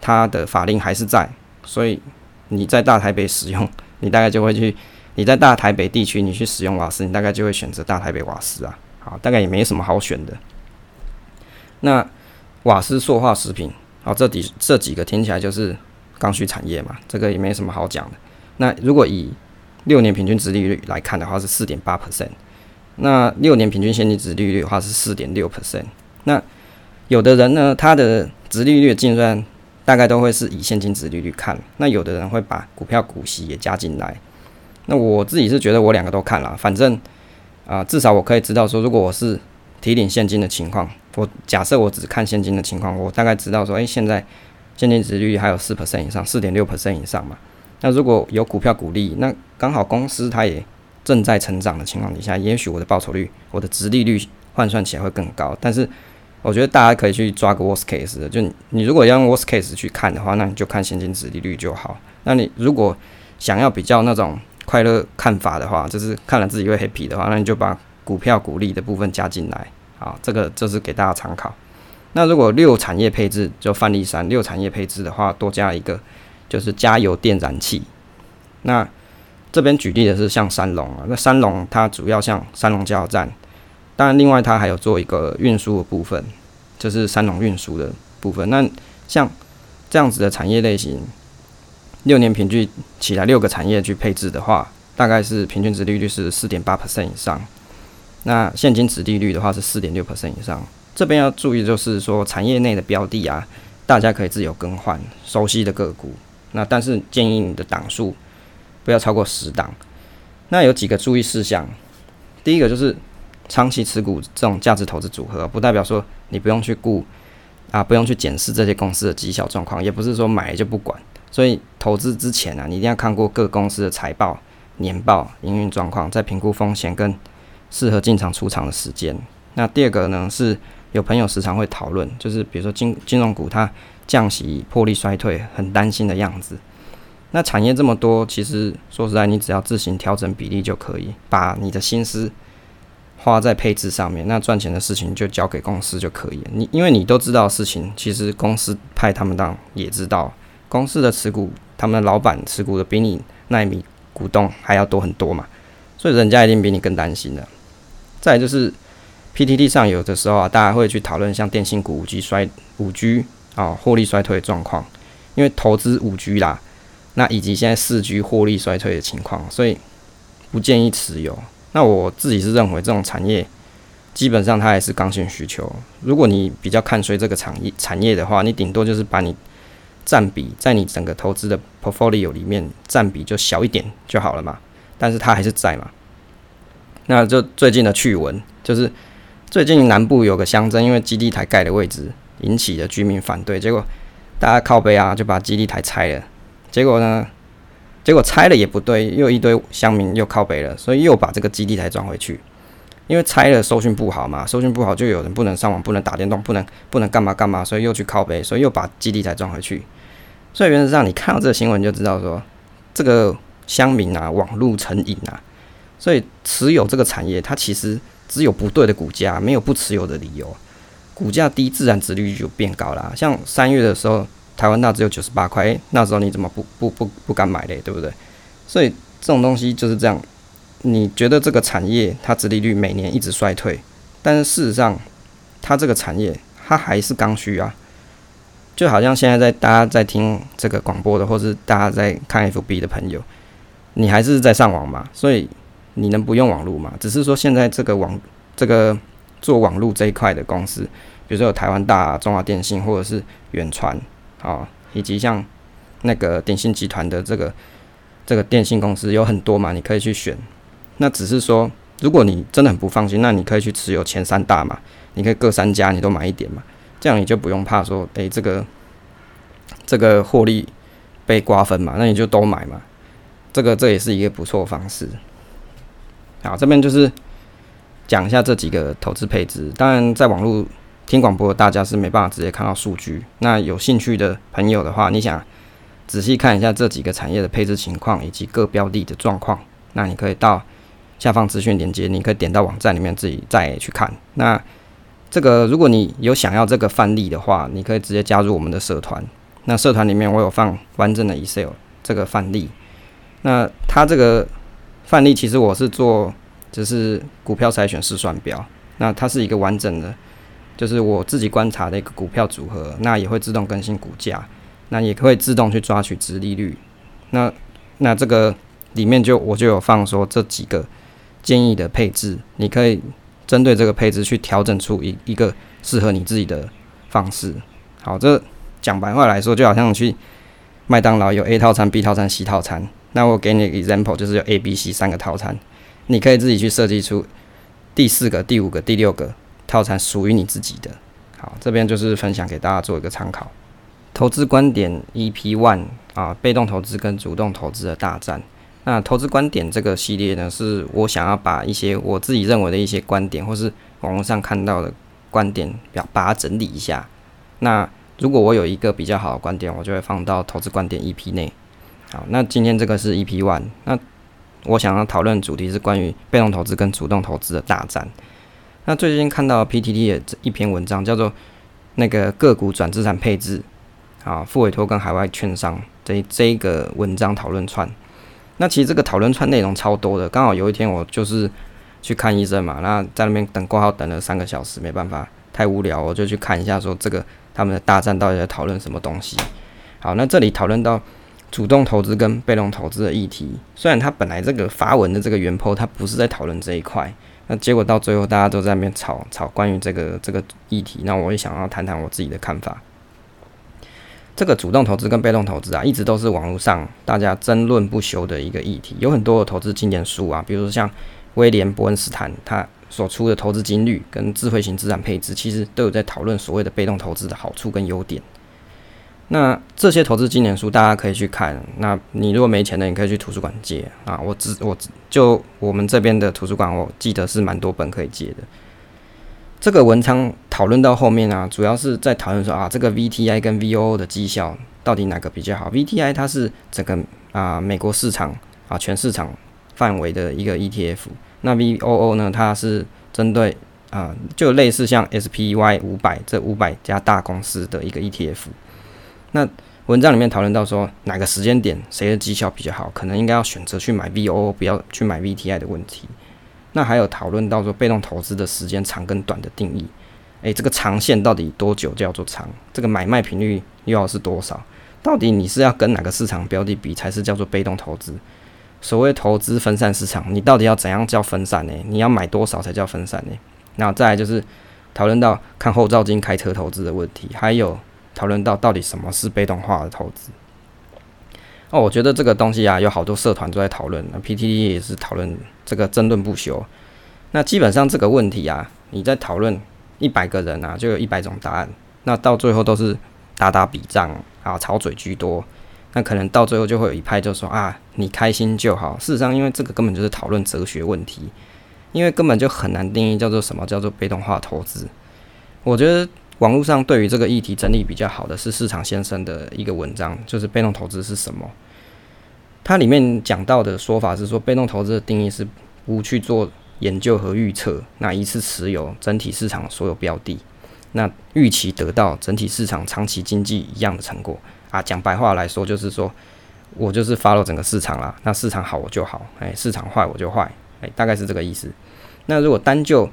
它的法令还是在，所以你在大台北使用，你大概就会去；你在大台北地区你去使用瓦斯，你大概就会选择大台北瓦斯啊。好，大概也没什么好选的。那瓦斯塑化食品，好，这几这几个听起来就是。刚需产业嘛，这个也没什么好讲的。那如果以六年平均值利率来看的话，是四点八 percent。那六年平均现金值利率的话是四点六 percent。那有的人呢，他的值利率计算大概都会是以现金值利率看。那有的人会把股票股息也加进来。那我自己是觉得我两个都看了，反正啊，至少我可以知道说，如果我是提领现金的情况，我假设我只看现金的情况，我大概知道说，诶，现在。现金值率还有四 percent 以上，四点六 percent 以上嘛。那如果有股票股利，那刚好公司它也正在成长的情况底下，也许我的报酬率、我的值利率换算起来会更高。但是我觉得大家可以去抓个 worst case 的，就你如果要用 worst case 去看的话，那你就看现金值利率就好。那你如果想要比较那种快乐看法的话，就是看了自己会 happy 的话，那你就把股票股利的部分加进来。好，这个就是给大家参考。那如果六产业配置就范例三六产业配置的话，多加一个就是加油电燃气。那这边举例的是像三龙啊，那三龙它主要像三龙加油站，当然另外它还有做一个运输的部分，就是三农运输的部分。那像这样子的产业类型，六年平均起来六个产业去配置的话，大概是平均值利率是四点八 percent 以上。那现金值利率的话是四点六 percent 以上。这边要注意，就是说产业内的标的啊，大家可以自由更换熟悉的个股。那但是建议你的档数不要超过十档。那有几个注意事项，第一个就是长期持股这种价值投资组合，不代表说你不用去顾啊，不用去检视这些公司的绩效状况，也不是说买就不管。所以投资之前啊，你一定要看过各公司的财报、年报、营运状况，再评估风险跟适合进场出场的时间。那第二个呢是。有朋友时常会讨论，就是比如说金金融股它降息、破利衰退，很担心的样子。那产业这么多，其实说实在，你只要自行调整比例就可以，把你的心思花在配置上面。那赚钱的事情就交给公司就可以了。你因为你都知道事情，其实公司派他们当也知道，公司的持股，他们的老板持股的比你那一米股东还要多很多嘛，所以人家一定比你更担心的。再就是。PTT 上有的时候啊，大家会去讨论像电信股五 G 衰五 G 啊获利衰退的状况，因为投资五 G 啦，那以及现在四 G 获利衰退的情况，所以不建议持有。那我自己是认为这种产业基本上它还是刚性需求。如果你比较看衰这个产业产业的话，你顶多就是把你占比在你整个投资的 portfolio 里面占比就小一点就好了嘛。但是它还是在嘛。那就最近的趣闻就是，最近南部有个乡镇，因为基地台盖的位置引起了居民反对，结果大家靠背啊就把基地台拆了。结果呢，结果拆了也不对，又一堆乡民又靠北了，所以又把这个基地台装回去。因为拆了收讯不好嘛，收讯不好就有人不能上网，不能打电动，不能不能干嘛干嘛，所以又去靠北，所以又把基地台装回去。所以原则上你看到这个新闻就知道说，这个乡民啊网路成瘾啊。所以持有这个产业，它其实只有不对的股价，没有不持有的理由。股价低，自然值率就变高了。像三月的时候，台湾大只有九十八块，诶，那时候你怎么不不不不敢买嘞？对不对？所以这种东西就是这样。你觉得这个产业它殖利率每年一直衰退，但是事实上，它这个产业它还是刚需啊。就好像现在在大家在听这个广播的，或是大家在看 FB 的朋友，你还是在上网嘛？所以。你能不用网络吗？只是说现在这个网这个做网络这一块的公司，比如说有台湾大、中华电信或者是远传啊，以及像那个电信集团的这个这个电信公司有很多嘛，你可以去选。那只是说，如果你真的很不放心，那你可以去持有前三大嘛，你可以各三家你都买一点嘛，这样你就不用怕说，诶，这个这个获利被瓜分嘛，那你就都买嘛，这个这也是一个不错方式。好，这边就是讲一下这几个投资配置。当然，在网络听广播，大家是没办法直接看到数据。那有兴趣的朋友的话，你想仔细看一下这几个产业的配置情况以及各标的的状况，那你可以到下方资讯链接，你可以点到网站里面自己再去看。那这个，如果你有想要这个范例的话，你可以直接加入我们的社团。那社团里面我有放完整的 Excel 这个范例。那它这个。范例其实我是做，就是股票筛选试算表，那它是一个完整的，就是我自己观察的一个股票组合，那也会自动更新股价，那也会自动去抓取值利率，那那这个里面就我就有放说这几个建议的配置，你可以针对这个配置去调整出一一个适合你自己的方式。好，这讲白话来说，就好像去麦当劳有 A 套餐、B 套餐、C 套餐。那我给你 example，就是有 A、B、C 三个套餐，你可以自己去设计出第四个、第五个、第六个套餐属于你自己的。好，这边就是分享给大家做一个参考。投资观点 EP One 啊，被动投资跟主动投资的大战。那投资观点这个系列呢，是我想要把一些我自己认为的一些观点，或是网络上看到的观点，表把它整理一下。那如果我有一个比较好的观点，我就会放到投资观点 EP 内。好，那今天这个是 EP One，那我想要讨论主题是关于被动投资跟主动投资的大战。那最近看到 PTT 的一篇文章，叫做那个个股转资产配置，啊，副委托跟海外券商这这个文章讨论串。那其实这个讨论串内容超多的，刚好有一天我就是去看医生嘛，那在那边等挂号等了三个小时，没办法，太无聊，我就去看一下说这个他们的大战到底在讨论什么东西。好，那这里讨论到。主动投资跟被动投资的议题，虽然它本来这个发文的这个原 po 它不是在讨论这一块，那结果到最后大家都在那边吵吵关于这个这个议题，那我也想要谈谈我自己的看法。这个主动投资跟被动投资啊，一直都是网络上大家争论不休的一个议题，有很多的投资经典书啊，比如说像威廉伯恩斯坦他所出的投资金率跟智慧型资产配置，其实都有在讨论所谓的被动投资的好处跟优点。那这些投资经典书大家可以去看。那你如果没钱的，你可以去图书馆借啊。我只我就我们这边的图书馆，我记得是蛮多本可以借的。这个文章讨论到后面啊，主要是在讨论说啊，这个 VTI 跟 VOO 的绩效到底哪个比较好？VTI 它是整个啊美国市场啊全市场范围的一个 ETF，那 VOO 呢，它是针对啊就类似像 SPY 五百这五百家大公司的一个 ETF。那文章里面讨论到说，哪个时间点谁的绩效比较好，可能应该要选择去买 VOO，不要去买 VTI 的问题。那还有讨论到说，被动投资的时间长跟短的定义。诶，这个长线到底多久叫做长？这个买卖频率又要是多少？到底你是要跟哪个市场标的比才是叫做被动投资？所谓投资分散市场，你到底要怎样叫分散呢？你要买多少才叫分散呢？那再来就是讨论到看后照镜开车投资的问题，还有讨论到到底什么是被动化的投资。哦，我觉得这个东西啊，有好多社团都在讨论，那 PTT 也是讨论这个争论不休。那基本上这个问题啊，你在讨论一百个人啊，就有一百种答案，那到最后都是打打比仗啊，吵嘴居多。那可能到最后就会有一派就说啊，你开心就好。事实上，因为这个根本就是讨论哲学问题，因为根本就很难定义叫做什么叫做被动化投资。我觉得网络上对于这个议题整理比较好的是市场先生的一个文章，就是被动投资是什么。它里面讲到的说法是说，被动投资的定义是不去做研究和预测，那一次持有整体市场所有标的，那预期得到整体市场长期经济一样的成果。啊，讲白话来说，就是说我就是 follow 整个市场啦。那市场好我就好，哎，市场坏我就坏，哎，大概是这个意思。那如果单就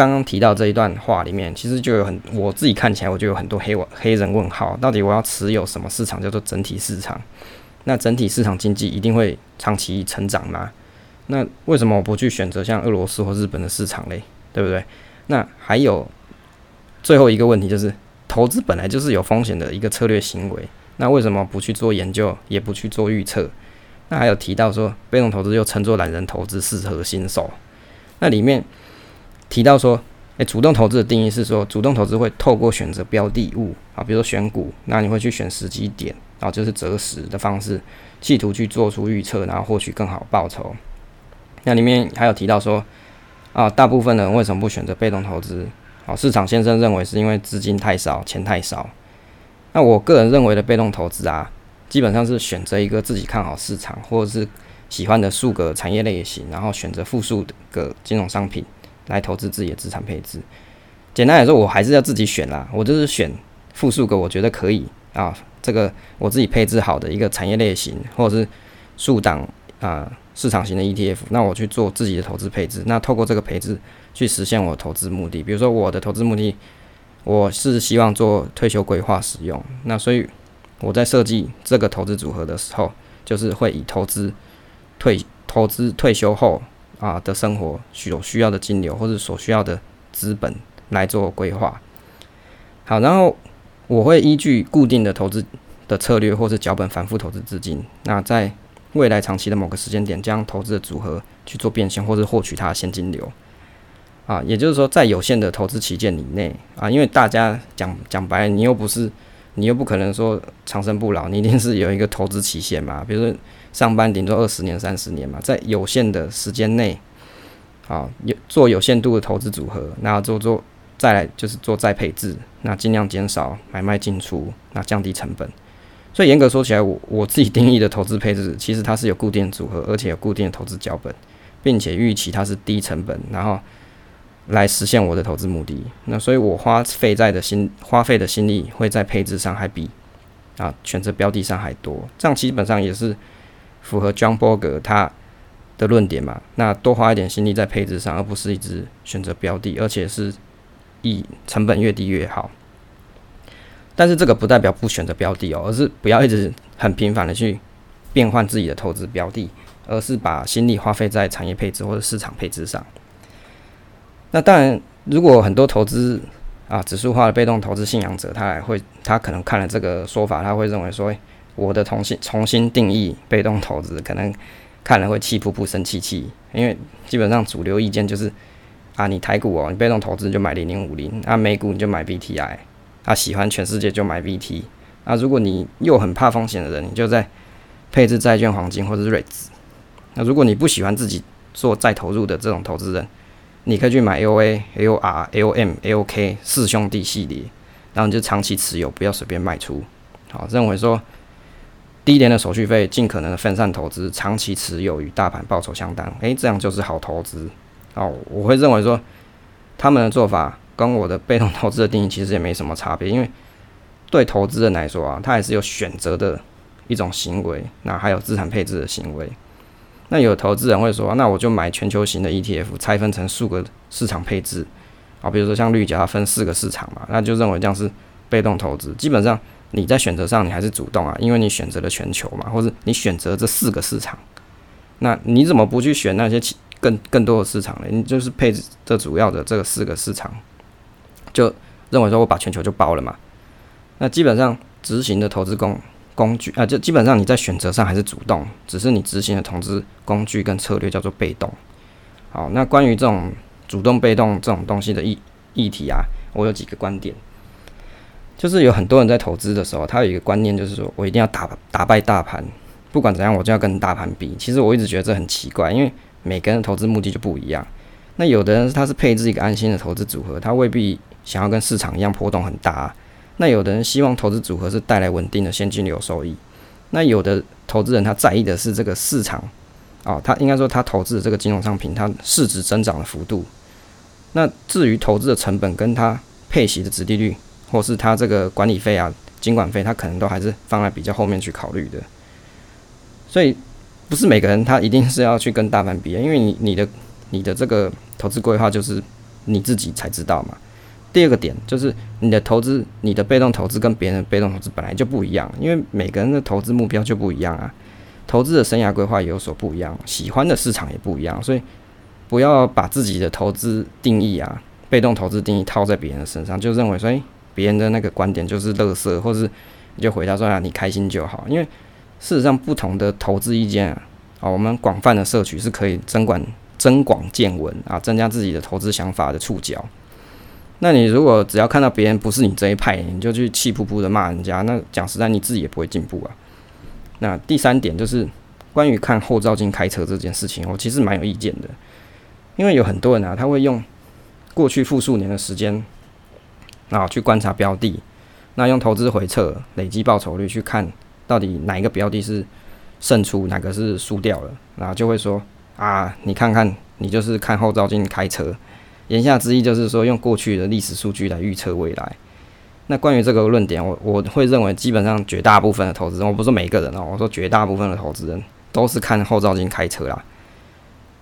刚刚提到这一段话里面，其实就有很我自己看起来，我就有很多黑我黑人问号。到底我要持有什么市场叫做整体市场？那整体市场经济一定会长期成长吗？那为什么我不去选择像俄罗斯或日本的市场嘞？对不对？那还有最后一个问题就是，投资本来就是有风险的一个策略行为。那为什么不去做研究，也不去做预测？那还有提到说，被动投资又称作懒人投资，适合新手。那里面提到说，诶，主动投资的定义是说，主动投资会透过选择标的物啊，比如说选股，那你会去选时机点，然后就是择时的方式，企图去做出预测，然后获取更好报酬。那里面还有提到说，啊，大部分人为什么不选择被动投资？啊，市场先生认为是因为资金太少，钱太少。那我个人认为的被动投资啊，基本上是选择一个自己看好市场或者是喜欢的数个产业类型，然后选择复数的个金融商品来投资自己的资产配置。简单来说，我还是要自己选啦，我就是选复数个我觉得可以啊，这个我自己配置好的一个产业类型或者是数档啊市场型的 ETF，那我去做自己的投资配置，那透过这个配置去实现我投资目的，比如说我的投资目的。我是希望做退休规划使用，那所以我在设计这个投资组合的时候，就是会以投资退投资退休后啊的生活所需要的金流或者所需要的资本来做规划。好，然后我会依据固定的投资的策略或是脚本反复投资资金，那在未来长期的某个时间点，将投资的组合去做变现或是获取它的现金流。啊，也就是说，在有限的投资期间以内啊，因为大家讲讲白，你又不是，你又不可能说长生不老，你一定是有一个投资期限嘛。比如说上班顶多二十年、三十年嘛，在有限的时间内，啊，有做有限度的投资组合，那做做再来就是做再配置，那尽量减少买卖进出，那降低成本。所以严格说起来，我我自己定义的投资配置，其实它是有固定组合，而且有固定的投资脚本，并且预期它是低成本，然后。来实现我的投资目的，那所以我花费在的心花费的心力会在配置上还比啊选择标的上还多，这样基本上也是符合 John Bogle 他的论点嘛。那多花一点心力在配置上，而不是一直选择标的，而且是以成本越低越好。但是这个不代表不选择标的哦，而是不要一直很频繁的去变换自己的投资标的，而是把心力花费在产业配置或者市场配置上。那当然，如果很多投资啊指数化的被动投资信仰者，他还会他可能看了这个说法，他会认为说，我的重新重新定义被动投资，可能看了会气噗噗生气气，因为基本上主流意见就是啊，你台股哦，你被动投资就买零零五零，啊美股你就买 BTI，啊喜欢全世界就买 VT，啊如果你又很怕风险的人，你就在配置债券、黄金或者是瑞兹，那如果你不喜欢自己做再投入的这种投资人。你可以去买 L A L R L M L K 四兄弟系列，然后你就长期持有，不要随便卖出。好，认为说低廉的手续费，尽可能的分散投资，长期持有与大盘报酬相当，诶，这样就是好投资。哦，我会认为说他们的做法跟我的被动投资的定义其实也没什么差别，因为对投资人来说啊，他还是有选择的一种行为，那还有资产配置的行为。那有投资人会说，那我就买全球型的 ETF，拆分成数个市场配置，啊，比如说像绿甲分四个市场嘛，那就认为这样是被动投资。基本上你在选择上你还是主动啊，因为你选择了全球嘛，或者你选择这四个市场，那你怎么不去选那些更更多的市场呢，你就是配置这主要的这个四个市场，就认为说我把全球就包了嘛。那基本上执行的投资工工具啊，就基本上你在选择上还是主动，只是你执行的投资工具跟策略叫做被动。好，那关于这种主动被动这种东西的议议题啊，我有几个观点。就是有很多人在投资的时候，他有一个观念，就是说我一定要打打败大盘，不管怎样，我就要跟大盘比。其实我一直觉得这很奇怪，因为每个人的投资目的就不一样。那有的人他是配置一个安心的投资组合，他未必想要跟市场一样波动很大。那有的人希望投资组合是带来稳定的现金流收益。那有的投资人他在意的是这个市场啊，他应该说他投资的这个金融商品，它市值增长的幅度。那至于投资的成本跟他配息的值利率。或是他这个管理费啊、经管费，他可能都还是放在比较后面去考虑的。所以不是每个人他一定是要去跟大盘比，因为你你的你的这个投资规划就是你自己才知道嘛。第二个点就是你的投资、你的被动投资跟别人的被动投资本来就不一样，因为每个人的投资目标就不一样啊，投资的生涯规划也有所不一样，喜欢的市场也不一样，所以不要把自己的投资定义啊、被动投资定义套在别人的身上，就认为说，诶。别人的那个观点就是乐色，或是你就回答说啊，你开心就好。因为事实上，不同的投资意见啊，啊，我们广泛的摄取是可以增广增广见闻啊，增加自己的投资想法的触角。那你如果只要看到别人不是你这一派，你就去气扑扑的骂人家，那讲实在，你自己也不会进步啊。那第三点就是关于看后照镜开车这件事情，我其实蛮有意见的，因为有很多人啊，他会用过去复数年的时间。啊，去观察标的，那用投资回撤累积报酬率去看，到底哪一个标的是胜出，哪个是输掉了，然后就会说啊，你看看，你就是看后照镜开车。言下之意就是说，用过去的历史数据来预测未来。那关于这个论点，我我会认为，基本上绝大部分的投资人，我不是每个人哦，我说绝大部分的投资人都是看后照镜开车啦。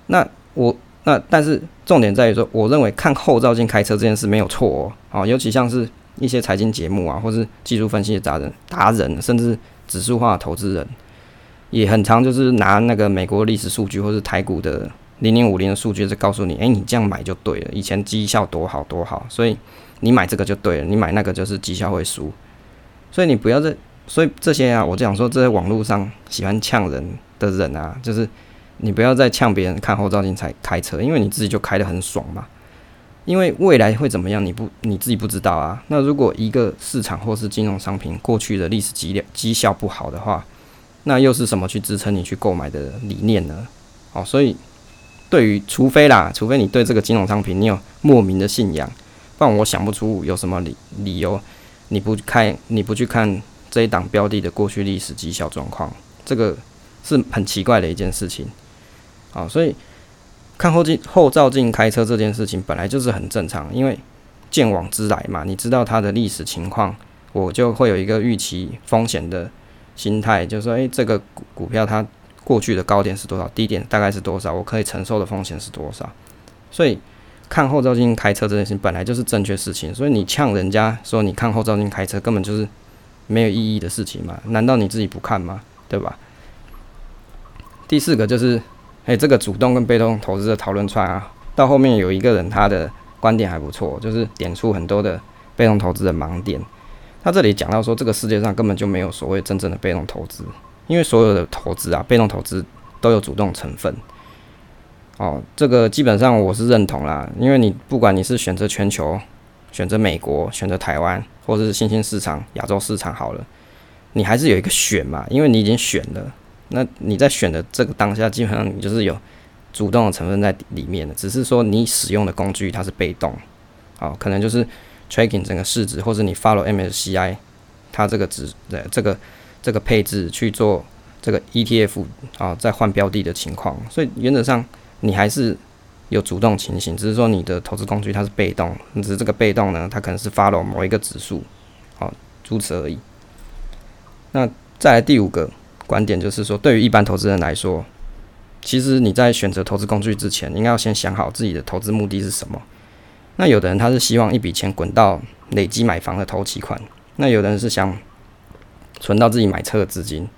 那我。那但是重点在于说，我认为看后照镜开车这件事没有错哦，啊，尤其像是一些财经节目啊，或是技术分析的达人、达人，甚至指数化投资人，也很常就是拿那个美国历史数据或是台股的零零五零的数据，在告诉你，诶，你这样买就对了，以前绩效多好多好，所以你买这个就对了，你买那个就是绩效会输，所以你不要在，所以这些啊，我就讲说这些网络上喜欢呛人的人啊，就是。你不要再呛别人看后照镜才开车，因为你自己就开得很爽嘛。因为未来会怎么样，你不你自己不知道啊。那如果一个市场或是金融商品过去的历史绩绩效不好的话，那又是什么去支撑你去购买的理念呢？哦，所以对于除非啦，除非你对这个金融商品你有莫名的信仰，不然我想不出有什么理理由你不开你不去看这一档标的的过去历史绩效状况，这个是很奇怪的一件事情。啊，所以看后镜后照镜开车这件事情本来就是很正常，因为见往知来嘛，你知道它的历史情况，我就会有一个预期风险的心态，就是说，诶，这个股股票它过去的高点是多少，低点大概是多少，我可以承受的风险是多少。所以看后照镜开车这件事情本来就是正确事情，所以你呛人家说你看后照镜开车根本就是没有意义的事情嘛？难道你自己不看吗？对吧？第四个就是。诶，这个主动跟被动投资的讨论串啊，到后面有一个人他的观点还不错，就是点出很多的被动投资的盲点。他这里讲到说，这个世界上根本就没有所谓真正的被动投资，因为所有的投资啊，被动投资都有主动成分。哦，这个基本上我是认同啦，因为你不管你是选择全球、选择美国、选择台湾，或者是新兴市场、亚洲市场好了，你还是有一个选嘛，因为你已经选了。那你在选的这个当下，基本上你就是有主动的成分在里面的，只是说你使用的工具它是被动，好，可能就是 tracking 整个市值，或者你 follow MSCI 它这个值的这个这个配置去做这个 ETF 啊，在换标的的情况，所以原则上你还是有主动情形，只是说你的投资工具它是被动，只是这个被动呢，它可能是 follow 某一个指数，好，如此而已。那再来第五个。观点就是说，对于一般投资人来说，其实你在选择投资工具之前，应该要先想好自己的投资目的是什么。那有的人他是希望一笔钱滚到累积买房的投期款，那有的人是想存到自己买车的资金，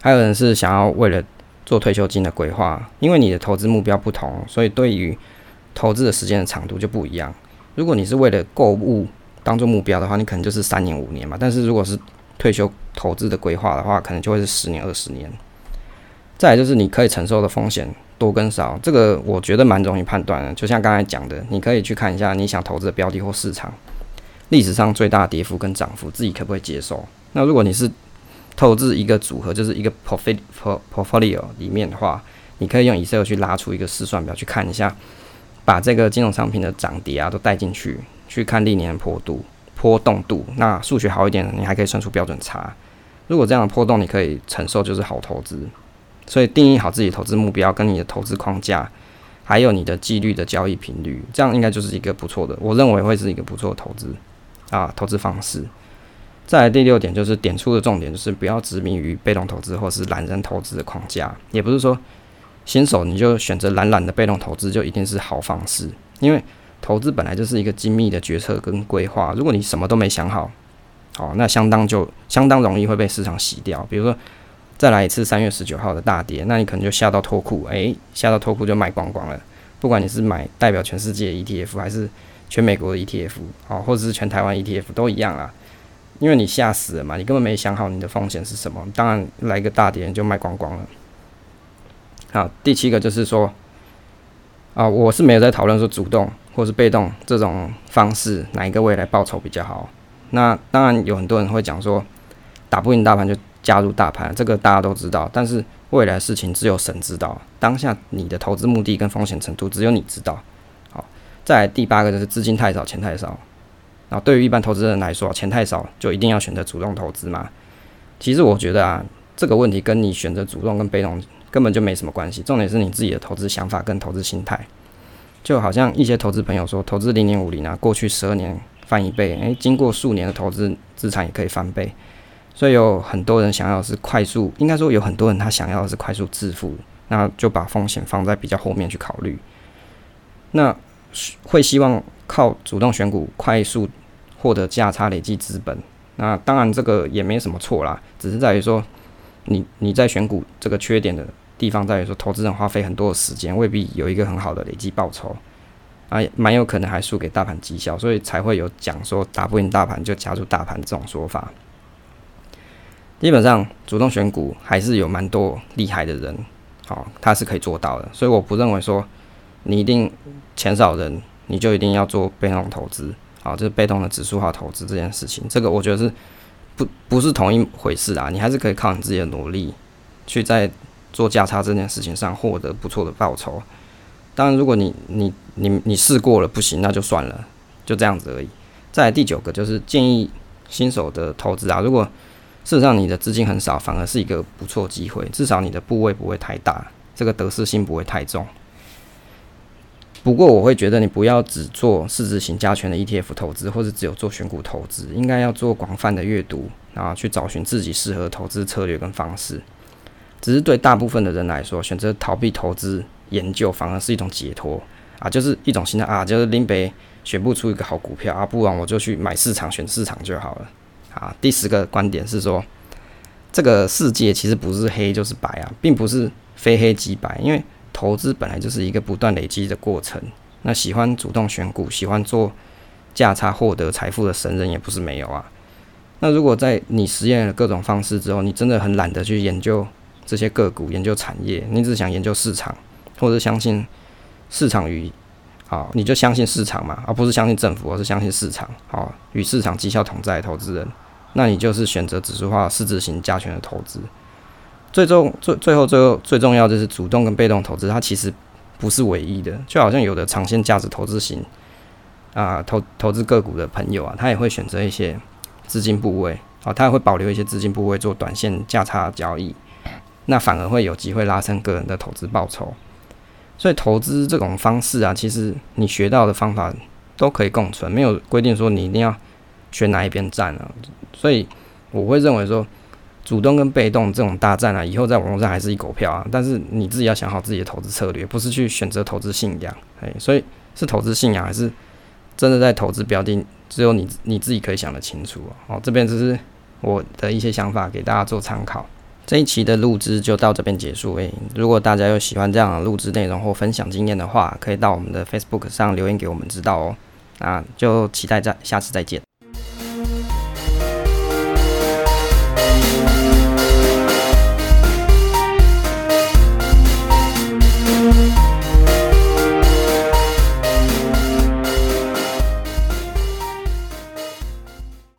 还有人是想要为了做退休金的规划，因为你的投资目标不同，所以对于投资的时间的长度就不一样。如果你是为了购物当做目标的话，你可能就是三年五年嘛。但是如果是退休投资的规划的话，可能就会是十年二十年。再来就是你可以承受的风险多跟少，这个我觉得蛮容易判断的。就像刚才讲的，你可以去看一下你想投资的标的或市场历史上最大跌幅跟涨幅，自己可不可以接受？那如果你是投资一个组合，就是一个 profit portfolio 里面的话，你可以用 Excel 去拉出一个试算表去看一下，把这个金融商品的涨跌啊都带进去，去看历年的坡度、波动度。那数学好一点，你还可以算出标准差。如果这样的波动你可以承受，就是好投资。所以定义好自己投资目标，跟你的投资框架，还有你的纪律的交易频率，这样应该就是一个不错的，我认为会是一个不错的投资啊投资方式。再来第六点就是点出的重点，就是不要执迷于被动投资或是懒人投资的框架，也不是说新手你就选择懒懒的被动投资就一定是好方式，因为投资本来就是一个精密的决策跟规划，如果你什么都没想好，好那相当就相当容易会被市场洗掉，比如说。再来一次三月十九号的大跌，那你可能就吓到脱裤，诶，吓到脱裤就卖光光了。不管你是买代表全世界的 ETF，还是全美国的 ETF，哦，或者是全台湾 ETF 都一样啊，因为你吓死了嘛，你根本没想好你的风险是什么，当然来个大跌就卖光光了。好，第七个就是说，啊，我是没有在讨论说主动或是被动这种方式哪一个未来报酬比较好。那当然有很多人会讲说，打不赢大盘就。加入大盘，这个大家都知道，但是未来事情只有神知道。当下你的投资目的跟风险程度只有你知道。好，再来第八个就是资金太少，钱太少。然后对于一般投资人来说，钱太少就一定要选择主动投资吗？其实我觉得啊，这个问题跟你选择主动跟被动根本就没什么关系。重点是你自己的投资想法跟投资心态。就好像一些投资朋友说，投资零点五零啊，过去十二年翻一倍，诶，经过数年的投资，资产也可以翻倍。所以有很多人想要是快速，应该说有很多人他想要的是快速致富，那就把风险放在比较后面去考虑。那会希望靠主动选股快速获得价差累积资本，那当然这个也没什么错啦，只是在于说你你在选股这个缺点的地方在于说，投资人花费很多的时间，未必有一个很好的累积报酬，啊，蛮有可能还输给大盘绩效，所以才会有讲说打不赢大盘就加入大盘这种说法。基本上，主动选股还是有蛮多厉害的人，好，他是可以做到的。所以我不认为说你一定钱少人，你就一定要做被动投资，好，就是被动的指数化投资这件事情，这个我觉得是不不是同一回事啊。你还是可以靠你自己的努力，去在做价差这件事情上获得不错的报酬。当然，如果你你你你试过了不行，那就算了，就这样子而已。再第九个就是建议新手的投资啊，如果事实上，你的资金很少，反而是一个不错机会。至少你的部位不会太大，这个得失心不会太重。不过，我会觉得你不要只做市值型加权的 ETF 投资，或者只有做选股投资，应该要做广泛的阅读，然后去找寻自己适合投资策略跟方式。只是对大部分的人来说，选择逃避投资研究，反而是一种解脱啊，就是一种心态啊，就是林北选不出一个好股票啊，不然我就去买市场，选市场就好了。啊，第十个观点是说，这个世界其实不是黑就是白啊，并不是非黑即白，因为投资本来就是一个不断累积的过程。那喜欢主动选股、喜欢做价差获得财富的神人也不是没有啊。那如果在你实验了各种方式之后，你真的很懒得去研究这些个股、研究产业，你只想研究市场，或者相信市场与好，你就相信市场嘛，而不是相信政府，而是相信市场。好，与市场绩效同在的，投资人。那你就是选择指数化、市值型加权的投资。最终最最后最后最重要就是主动跟被动投资，它其实不是唯一的。就好像有的长线价值投资型啊，投投资个股的朋友啊，他也会选择一些资金部位，啊，他也会保留一些资金部位做短线价差交易，那反而会有机会拉升个人的投资报酬。所以投资这种方式啊，其实你学到的方法都可以共存，没有规定说你一定要选哪一边站啊。所以我会认为说，主动跟被动这种大战啊，以后在网络上还是一狗票啊。但是你自己要想好自己的投资策略，不是去选择投资信仰。哎，所以是投资信仰还是真的在投资标的，只有你你自己可以想得清楚哦。这边只是我的一些想法，给大家做参考。这一期的录制就到这边结束。诶，如果大家有喜欢这样的录制内容或分享经验的话，可以到我们的 Facebook 上留言给我们知道哦。那就期待在下次再见。